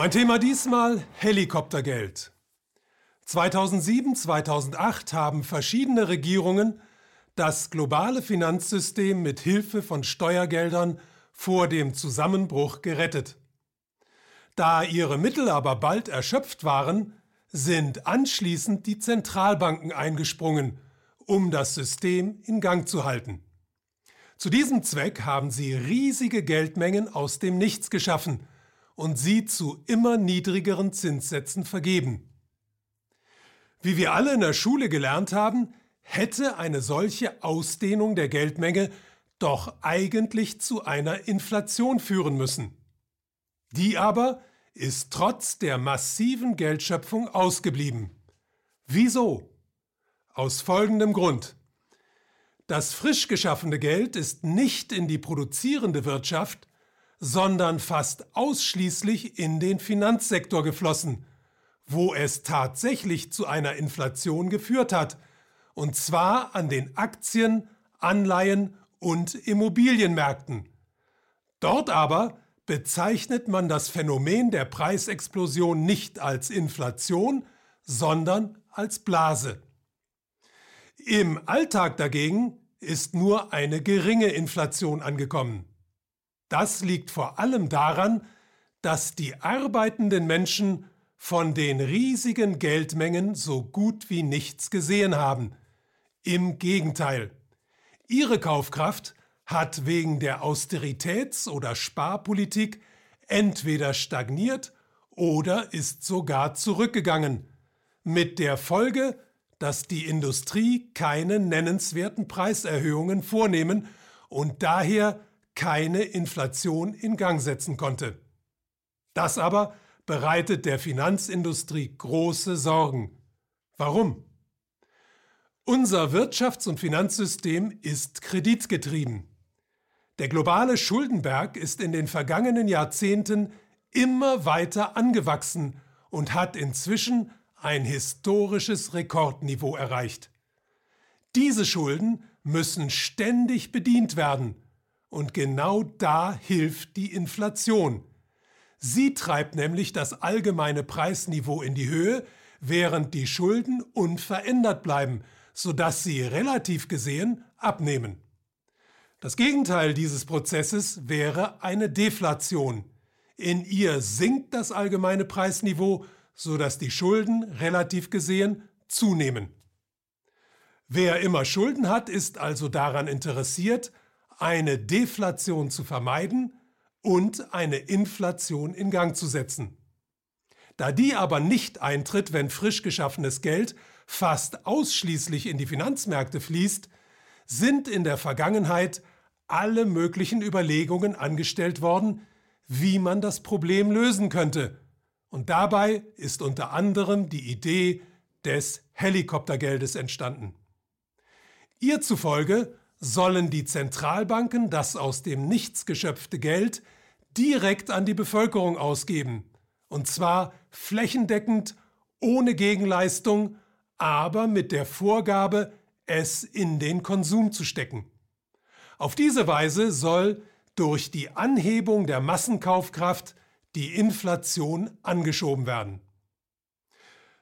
Mein Thema diesmal Helikoptergeld. 2007, 2008 haben verschiedene Regierungen das globale Finanzsystem mit Hilfe von Steuergeldern vor dem Zusammenbruch gerettet. Da ihre Mittel aber bald erschöpft waren, sind anschließend die Zentralbanken eingesprungen, um das System in Gang zu halten. Zu diesem Zweck haben sie riesige Geldmengen aus dem Nichts geschaffen und sie zu immer niedrigeren Zinssätzen vergeben. Wie wir alle in der Schule gelernt haben, hätte eine solche Ausdehnung der Geldmenge doch eigentlich zu einer Inflation führen müssen. Die aber ist trotz der massiven Geldschöpfung ausgeblieben. Wieso? Aus folgendem Grund. Das frisch geschaffene Geld ist nicht in die produzierende Wirtschaft, sondern fast ausschließlich in den Finanzsektor geflossen, wo es tatsächlich zu einer Inflation geführt hat, und zwar an den Aktien, Anleihen und Immobilienmärkten. Dort aber bezeichnet man das Phänomen der Preisexplosion nicht als Inflation, sondern als Blase. Im Alltag dagegen ist nur eine geringe Inflation angekommen. Das liegt vor allem daran, dass die arbeitenden Menschen von den riesigen Geldmengen so gut wie nichts gesehen haben. Im Gegenteil, ihre Kaufkraft hat wegen der Austeritäts- oder Sparpolitik entweder stagniert oder ist sogar zurückgegangen, mit der Folge, dass die Industrie keine nennenswerten Preiserhöhungen vornehmen und daher keine Inflation in Gang setzen konnte. Das aber bereitet der Finanzindustrie große Sorgen. Warum? Unser Wirtschafts- und Finanzsystem ist kreditgetrieben. Der globale Schuldenberg ist in den vergangenen Jahrzehnten immer weiter angewachsen und hat inzwischen ein historisches Rekordniveau erreicht. Diese Schulden müssen ständig bedient werden, und genau da hilft die Inflation. Sie treibt nämlich das allgemeine Preisniveau in die Höhe, während die Schulden unverändert bleiben, sodass sie relativ gesehen abnehmen. Das Gegenteil dieses Prozesses wäre eine Deflation. In ihr sinkt das allgemeine Preisniveau, sodass die Schulden relativ gesehen zunehmen. Wer immer Schulden hat, ist also daran interessiert, eine Deflation zu vermeiden und eine Inflation in Gang zu setzen. Da die aber nicht eintritt, wenn frisch geschaffenes Geld fast ausschließlich in die Finanzmärkte fließt, sind in der Vergangenheit alle möglichen Überlegungen angestellt worden, wie man das Problem lösen könnte. Und dabei ist unter anderem die Idee des Helikoptergeldes entstanden. Ihr zufolge sollen die Zentralbanken das aus dem Nichts geschöpfte Geld direkt an die Bevölkerung ausgeben, und zwar flächendeckend, ohne Gegenleistung aber mit der Vorgabe, es in den Konsum zu stecken. Auf diese Weise soll durch die Anhebung der Massenkaufkraft die Inflation angeschoben werden.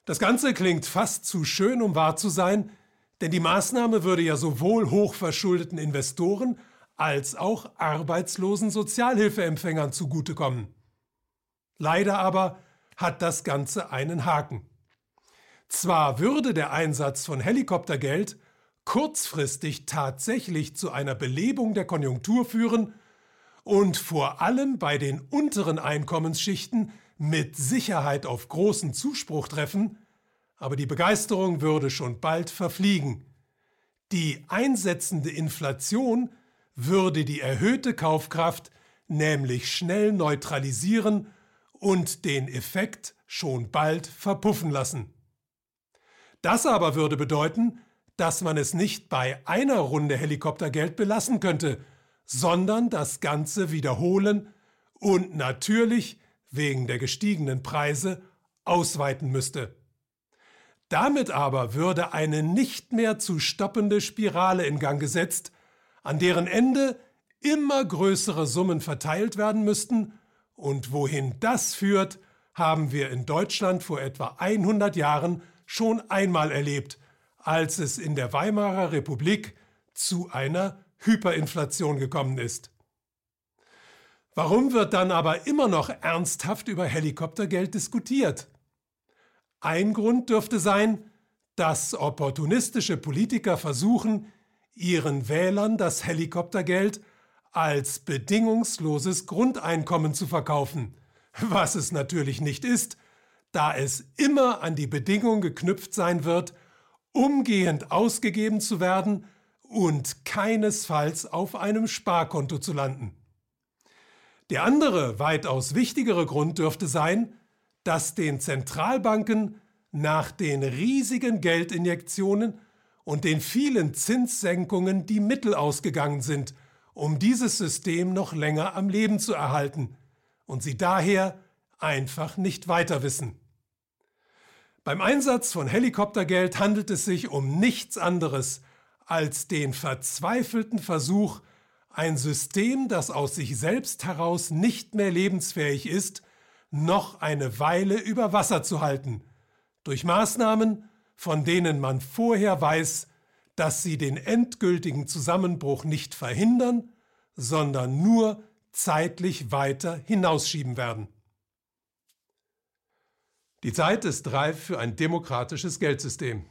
Das Ganze klingt fast zu schön, um wahr zu sein, denn die Maßnahme würde ja sowohl hochverschuldeten Investoren als auch arbeitslosen Sozialhilfeempfängern zugutekommen. Leider aber hat das Ganze einen Haken. Zwar würde der Einsatz von Helikoptergeld kurzfristig tatsächlich zu einer Belebung der Konjunktur führen und vor allem bei den unteren Einkommensschichten mit Sicherheit auf großen Zuspruch treffen, aber die Begeisterung würde schon bald verfliegen. Die einsetzende Inflation würde die erhöhte Kaufkraft nämlich schnell neutralisieren und den Effekt schon bald verpuffen lassen. Das aber würde bedeuten, dass man es nicht bei einer Runde Helikoptergeld belassen könnte, sondern das Ganze wiederholen und natürlich wegen der gestiegenen Preise ausweiten müsste. Damit aber würde eine nicht mehr zu stoppende Spirale in Gang gesetzt, an deren Ende immer größere Summen verteilt werden müssten, und wohin das führt, haben wir in Deutschland vor etwa 100 Jahren schon einmal erlebt, als es in der Weimarer Republik zu einer Hyperinflation gekommen ist. Warum wird dann aber immer noch ernsthaft über Helikoptergeld diskutiert? Ein Grund dürfte sein, dass opportunistische Politiker versuchen, ihren Wählern das Helikoptergeld als bedingungsloses Grundeinkommen zu verkaufen, was es natürlich nicht ist, da es immer an die Bedingung geknüpft sein wird, umgehend ausgegeben zu werden und keinesfalls auf einem Sparkonto zu landen. Der andere, weitaus wichtigere Grund dürfte sein, dass den Zentralbanken nach den riesigen Geldinjektionen und den vielen Zinssenkungen die Mittel ausgegangen sind, um dieses System noch länger am Leben zu erhalten und sie daher einfach nicht weiter wissen. Beim Einsatz von Helikoptergeld handelt es sich um nichts anderes als den verzweifelten Versuch, ein System, das aus sich selbst heraus nicht mehr lebensfähig ist, noch eine Weile über Wasser zu halten, durch Maßnahmen, von denen man vorher weiß, dass sie den endgültigen Zusammenbruch nicht verhindern, sondern nur zeitlich weiter hinausschieben werden. Die Zeit ist reif für ein demokratisches Geldsystem.